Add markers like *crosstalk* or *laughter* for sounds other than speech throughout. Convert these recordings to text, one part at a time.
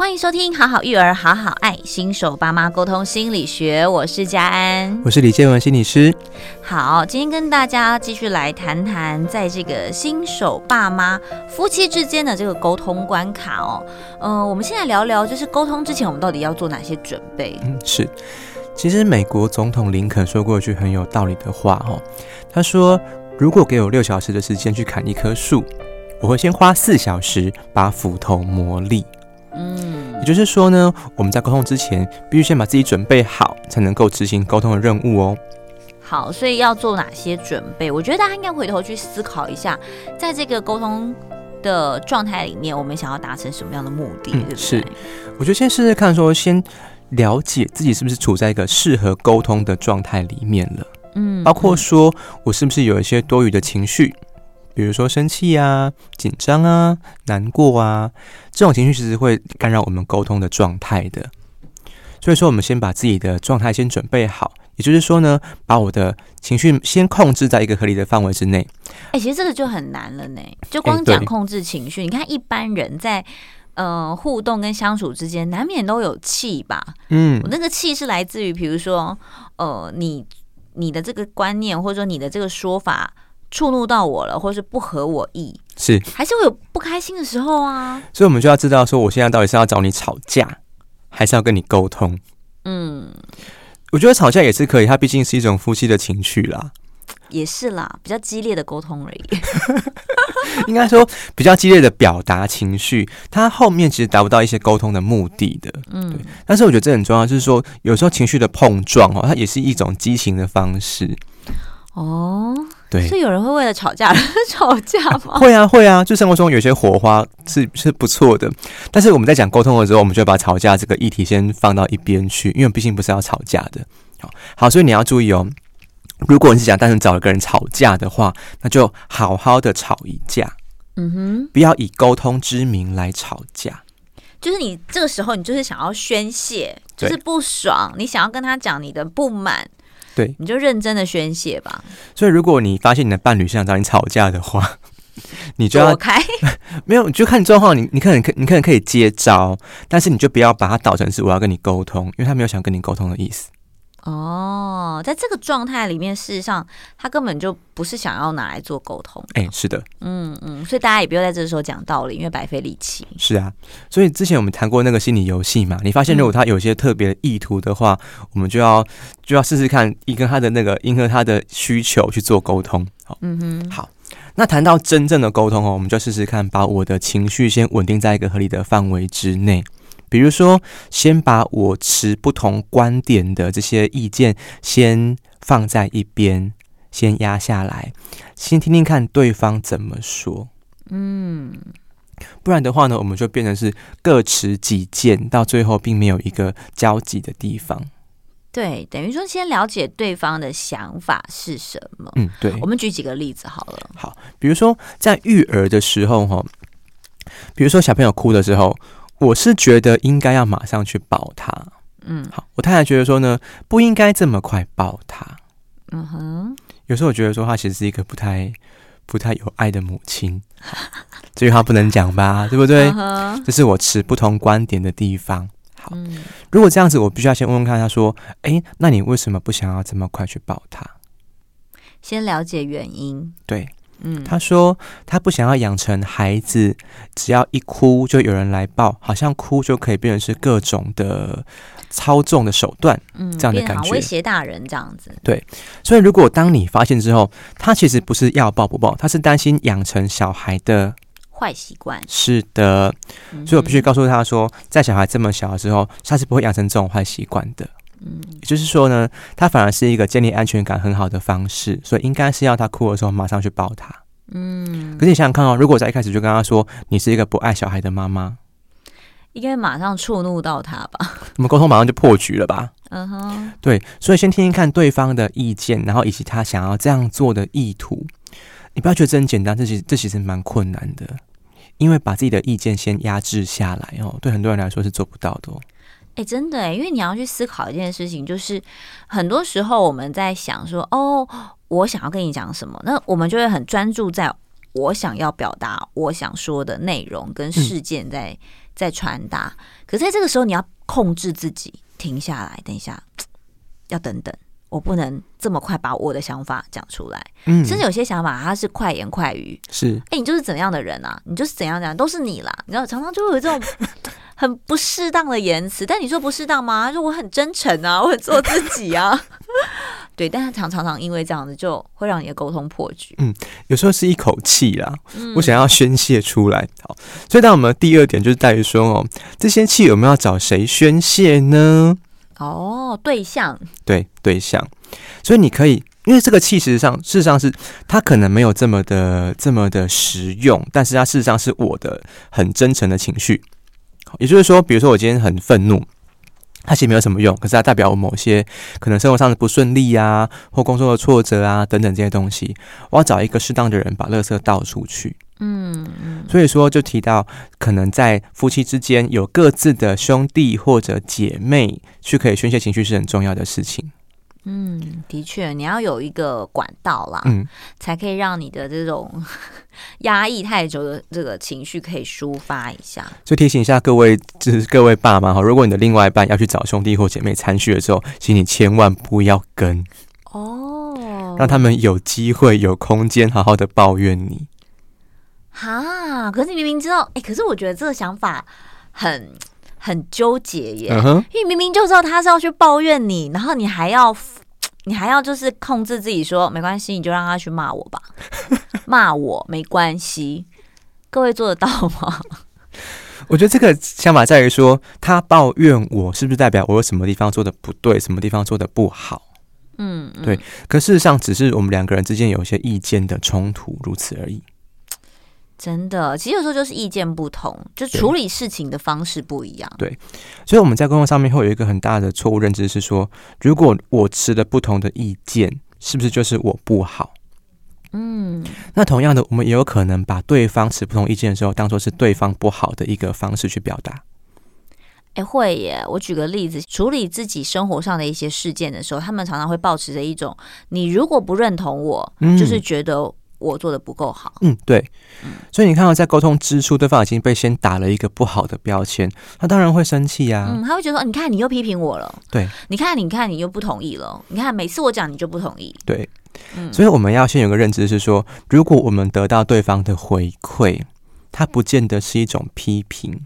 欢迎收听《好好育儿，好好爱》新手爸妈沟通心理学，我是佳安，我是李建文心理师。好，今天跟大家继续来谈谈，在这个新手爸妈夫妻之间的这个沟通关卡哦。嗯、呃，我们现在聊聊，就是沟通之前，我们到底要做哪些准备？嗯，是。其实美国总统林肯说过一句很有道理的话哦，他说：“如果给我六小时的时间去砍一棵树，我会先花四小时把斧头磨利。”嗯，也就是说呢，我们在沟通之前，必须先把自己准备好，才能够执行沟通的任务哦。好，所以要做哪些准备？我觉得大家应该回头去思考一下，在这个沟通的状态里面，我们想要达成什么样的目的？嗯、对不对？是，我觉得先试试看，说先了解自己是不是处在一个适合沟通的状态里面了。嗯，包括说我是不是有一些多余的情绪。比如说生气啊、紧张啊、难过啊，这种情绪其实会干扰我们沟通的状态的。所以说，我们先把自己的状态先准备好，也就是说呢，把我的情绪先控制在一个合理的范围之内。哎、欸，其实这个就很难了呢。就光讲控制情绪，欸、你看一般人在呃互动跟相处之间，难免都有气吧？嗯，我那个气是来自于，比如说呃，你你的这个观念，或者说你的这个说法。触怒到我了，或是不合我意，是还是会有不开心的时候啊。所以，我们就要知道说，我现在到底是要找你吵架，还是要跟你沟通？嗯，我觉得吵架也是可以，它毕竟是一种夫妻的情绪啦。也是啦，比较激烈的沟通而已。*laughs* 应该说，比较激烈的表达情绪，它后面其实达不到一些沟通的目的的。嗯，对。但是我觉得这很重要，就是说，有时候情绪的碰撞哦，它也是一种激情的方式。哦。对，是有人会为了吵架而 *laughs* 吵架吗？会啊，会啊，就生活中有些火花是是不错的，但是我们在讲沟通的时候，我们就要把吵架这个议题先放到一边去，因为毕竟不是要吵架的。好，好，所以你要注意哦，如果你是想单纯找一个人吵架的话，那就好好的吵一架。嗯哼，不要以沟通之名来吵架。就是你这个时候，你就是想要宣泄，就是不爽，你想要跟他讲你的不满。对，你就认真的宣泄吧。所以，如果你发现你的伴侣是想找你吵架的话，*laughs* 你就要躲开。*laughs* 没有，你就看状况。你你可能可你可能可以接招，但是你就不要把它导成是我要跟你沟通，因为他没有想跟你沟通的意思。哦，在这个状态里面，事实上他根本就不是想要拿来做沟通。哎，是的，嗯嗯，所以大家也不要在这个时候讲道理，因为白费力气。是啊，所以之前我们谈过那个心理游戏嘛，你发现如果他有些特别的意图的话，嗯、我们就要就要试试看，迎合他的那个迎合他的需求去做沟通。好，嗯哼，好。那谈到真正的沟通哦，我们就试试看，把我的情绪先稳定在一个合理的范围之内。比如说，先把我持不同观点的这些意见先放在一边，先压下来，先听听看对方怎么说。嗯，不然的话呢，我们就变成是各持己见，到最后并没有一个交集的地方。对，等于说先了解对方的想法是什么。嗯，对。我们举几个例子好了。好，比如说在育儿的时候，哈，比如说小朋友哭的时候。我是觉得应该要马上去抱他，嗯，好，我太太觉得说呢，不应该这么快抱他，嗯哼，有时候我觉得说他其实是一个不太不太有爱的母亲，这句话不能讲吧，*laughs* 对不对？嗯，这是我持不同观点的地方。好，如果这样子，我必须要先问问看他说，诶，那你为什么不想要这么快去抱他？先了解原因，对。嗯，他说他不想要养成孩子，只要一哭就有人来抱，好像哭就可以变成是各种的操纵的手段，嗯，这样的感觉，威胁大人这样子。对，所以如果当你发现之后，他其实不是要抱不抱，他是担心养成小孩的坏习惯。是的，所以我必须告诉他说，在小孩这么小的时候，他是不会养成这种坏习惯的。嗯，也就是说呢，他反而是一个建立安全感很好的方式，所以应该是要他哭的时候马上去抱他。嗯，可是你想想看哦，如果在一开始就跟他说你是一个不爱小孩的妈妈，应该马上触怒到他吧？我们沟通马上就破局了吧？嗯哼，对，所以先听听看对方的意见，然后以及他想要这样做的意图。你不要觉得这很简单，这其实这其实蛮困难的，因为把自己的意见先压制下来哦，对很多人来说是做不到的哦。哎，真的哎，因为你要去思考一件事情，就是很多时候我们在想说，哦，我想要跟你讲什么，那我们就会很专注在我想要表达我想说的内容跟事件在、嗯、在传达。可是在这个时候，你要控制自己，停下来，等一下，要等等。我不能这么快把我的想法讲出来，嗯，甚至有些想法它是快言快语，是，哎、欸，你就是怎样的人啊？你就是怎样怎样，都是你啦。你知道，常常就会有这种很不适当的言辞，但你说不适当吗？他说我很真诚啊，我很做自己啊，*laughs* 对。但是常常常因为这样子，就会让你的沟通破局。嗯，有时候是一口气啦，我想要宣泄出来。好，所以当我们第二点就是在于说，哦，这些气我们要找谁宣泄呢？哦，对象对对象，所以你可以，因为这个气实际上事实上是它可能没有这么的这么的实用，但是它事实上是我的很真诚的情绪。也就是说，比如说我今天很愤怒，它其实没有什么用，可是它代表我某些可能生活上的不顺利啊，或工作的挫折啊等等这些东西，我要找一个适当的人把垃圾倒出去。嗯，所以说就提到，可能在夫妻之间有各自的兄弟或者姐妹去可以宣泄情绪是很重要的事情。嗯，的确，你要有一个管道啦，嗯，才可以让你的这种 *laughs* 压抑太久的这个情绪可以抒发一下。所以提醒一下各位，就是各位爸妈哈，如果你的另外一半要去找兄弟或姐妹参叙的时候，请你千万不要跟哦，让他们有机会有空间好好的抱怨你。哈，可是你明明知道，哎、欸，可是我觉得这个想法很很纠结耶，uh huh. 因为明明就知道他是要去抱怨你，然后你还要 *tsk* 你还要就是控制自己说没关系，你就让他去骂我吧，*laughs* 骂我没关系，各位做得到吗？我觉得这个想法在于说，他抱怨我是不是代表我有什么地方做的不对，什么地方做的不好？嗯，嗯，对。可事实上，只是我们两个人之间有一些意见的冲突，如此而已。真的，其实有时候就是意见不同，就处理事情的方式不一样。对，所以我们在沟通上面会有一个很大的错误认知，是说，如果我持的不同的意见，是不是就是我不好？嗯，那同样的，我们也有可能把对方持不同意见的时候，当做是对方不好的一个方式去表达。哎，会耶！我举个例子，处理自己生活上的一些事件的时候，他们常常会保持着一种：你如果不认同我，嗯、就是觉得。我做的不够好，嗯，对，所以你看到在沟通之初，对方已经被先打了一个不好的标签，他当然会生气呀，嗯，他会觉得说，你看你又批评我了，对，你看，你看你又不同意了，你看每次我讲你就不同意，对，嗯，所以我们要先有个认知是说，如果我们得到对方的回馈，它不见得是一种批评，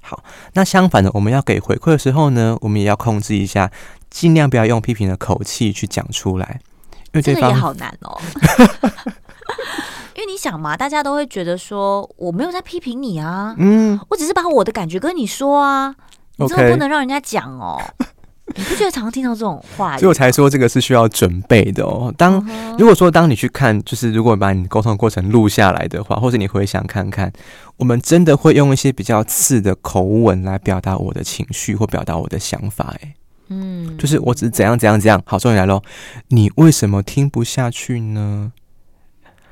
好，那相反的，我们要给回馈的时候呢，我们也要控制一下，尽量不要用批评的口气去讲出来，因为对方这个也好难哦。*laughs* *laughs* 因为你想嘛，大家都会觉得说我没有在批评你啊，嗯，我只是把我的感觉跟你说啊，你真的不能让人家讲哦。你不觉得常常听到这种话？所以我才说这个是需要准备的哦。当如果说当你去看，就是如果把你沟通的过程录下来的话，或者你回想看看，我们真的会用一些比较刺的口吻来表达我的情绪或表达我的想法，哎，嗯，就是我只是怎样怎样怎样。好，终于来喽，你为什么听不下去呢？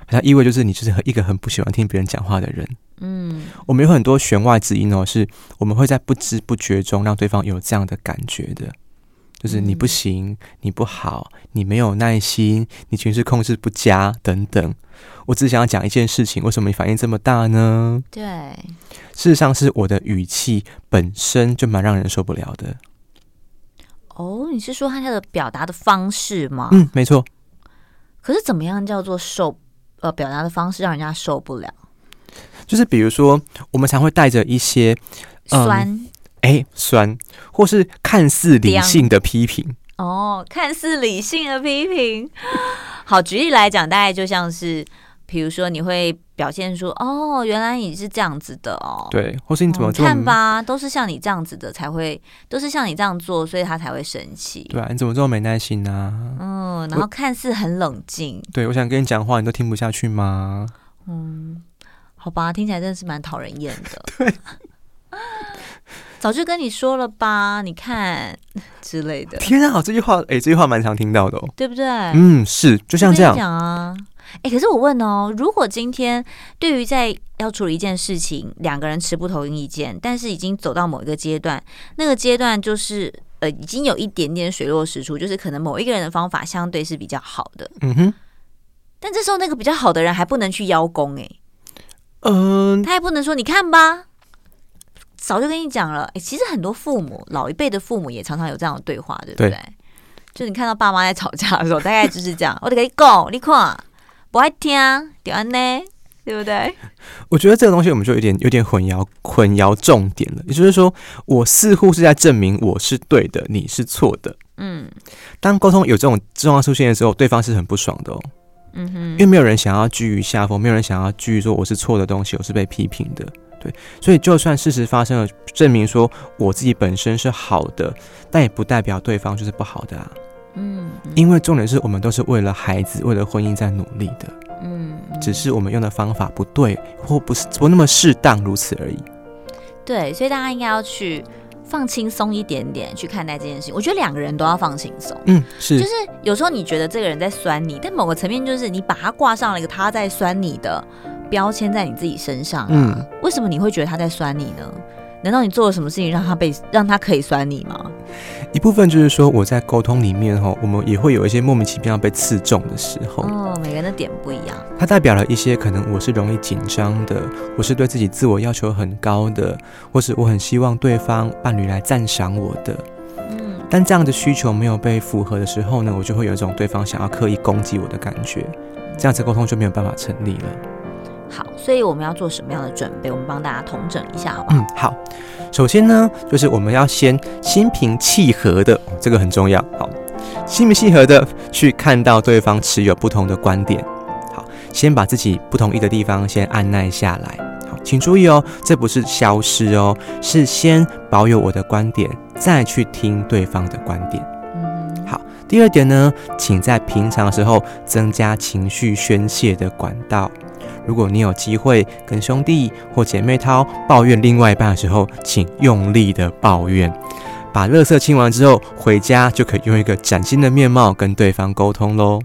它意味就是你就是一个很不喜欢听别人讲话的人。嗯，我们有很多弦外之音哦，是我们会在不知不觉中让对方有这样的感觉的，就是你不行，你不好，你没有耐心，你情绪控制不佳等等。我只想要讲一件事情，为什么你反应这么大呢？对，事实上是我的语气本身就蛮让人受不了的。哦，你是说他的表达的方式吗？嗯，没错。可是怎么样叫做受？呃，表达的方式让人家受不了，就是比如说，我们常会带着一些、嗯、酸，哎，酸，或是看似理性的批评。哦，看似理性的批评。好，举例来讲，大概就像是，比如说，你会表现出，哦，原来你是这样子的哦，对，或是你怎么、嗯、看吧，都是像你这样子的才会，都是像你这样做，所以他才会生气。对啊，你怎么这么没耐心呢、啊？嗯。然后看似很冷静，对，我想跟你讲话，你都听不下去吗？嗯，好吧，听起来真的是蛮讨人厌的。*laughs* 对，*laughs* 早就跟你说了吧，你看之类的。天啊，这句话，哎，这句话蛮常听到的哦，对不对？嗯，是，就像这样讲啊。哎，可是我问哦，如果今天对于在要处理一件事情，两个人持不同意见，但是已经走到某一个阶段，那个阶段就是。呃，已经有一点点水落石出，就是可能某一个人的方法相对是比较好的，嗯哼。但这时候那个比较好的人还不能去邀功，哎，嗯，他也不能说你看吧，早就跟你讲了。哎、欸，其实很多父母，老一辈的父母也常常有这样的对话，对不对？对就你看到爸妈在吵架的时候，大概就是这样。我得跟你讲，你看不爱听，对安呢，对不对？*laughs* 我觉得这个东西我们就有点有点混淆混淆重点了。也就是说，我似乎是在证明我是对的，你是错的。嗯，当沟通有这种状况出现的时候，对方是很不爽的哦。嗯哼，因为没有人想要居于下风，没有人想要居于说我是错的东西，我是被批评的。对，所以就算事实发生了，证明说我自己本身是好的，但也不代表对方就是不好的啊。嗯，因为重点是我们都是为了孩子，为了婚姻在努力的。嗯，只是我们用的方法不对，或不是不那么适当，如此而已。对，所以大家应该要去放轻松一点点去看待这件事情。我觉得两个人都要放轻松。嗯，是，就是有时候你觉得这个人在酸你，但某个层面就是你把他挂上了一个他在酸你的标签在你自己身上啊。嗯，为什么你会觉得他在酸你呢？难道你做了什么事情让他被让他可以酸你吗？一部分就是说，我在沟通里面哈，我们也会有一些莫名其妙被刺中的时候。哦，每个人的点不一样。它代表了一些可能我是容易紧张的，我是对自己自我要求很高的，或是我很希望对方伴侣来赞赏我的。嗯。但这样的需求没有被符合的时候呢，我就会有一种对方想要刻意攻击我的感觉，这样子沟通就没有办法成立了。好，所以我们要做什么样的准备？我们帮大家统整一下，好不好？嗯，好。首先呢，就是我们要先心平气和的，这个很重要。好，心平气和的去看到对方持有不同的观点。好，先把自己不同意的地方先按耐下来。好，请注意哦，这不是消失哦，是先保有我的观点，再去听对方的观点。嗯，好。第二点呢，请在平常的时候增加情绪宣泄的管道。如果你有机会跟兄弟或姐妹掏抱怨另外一半的时候，请用力的抱怨，把垃圾清完之后回家就可以用一个崭新的面貌跟对方沟通喽。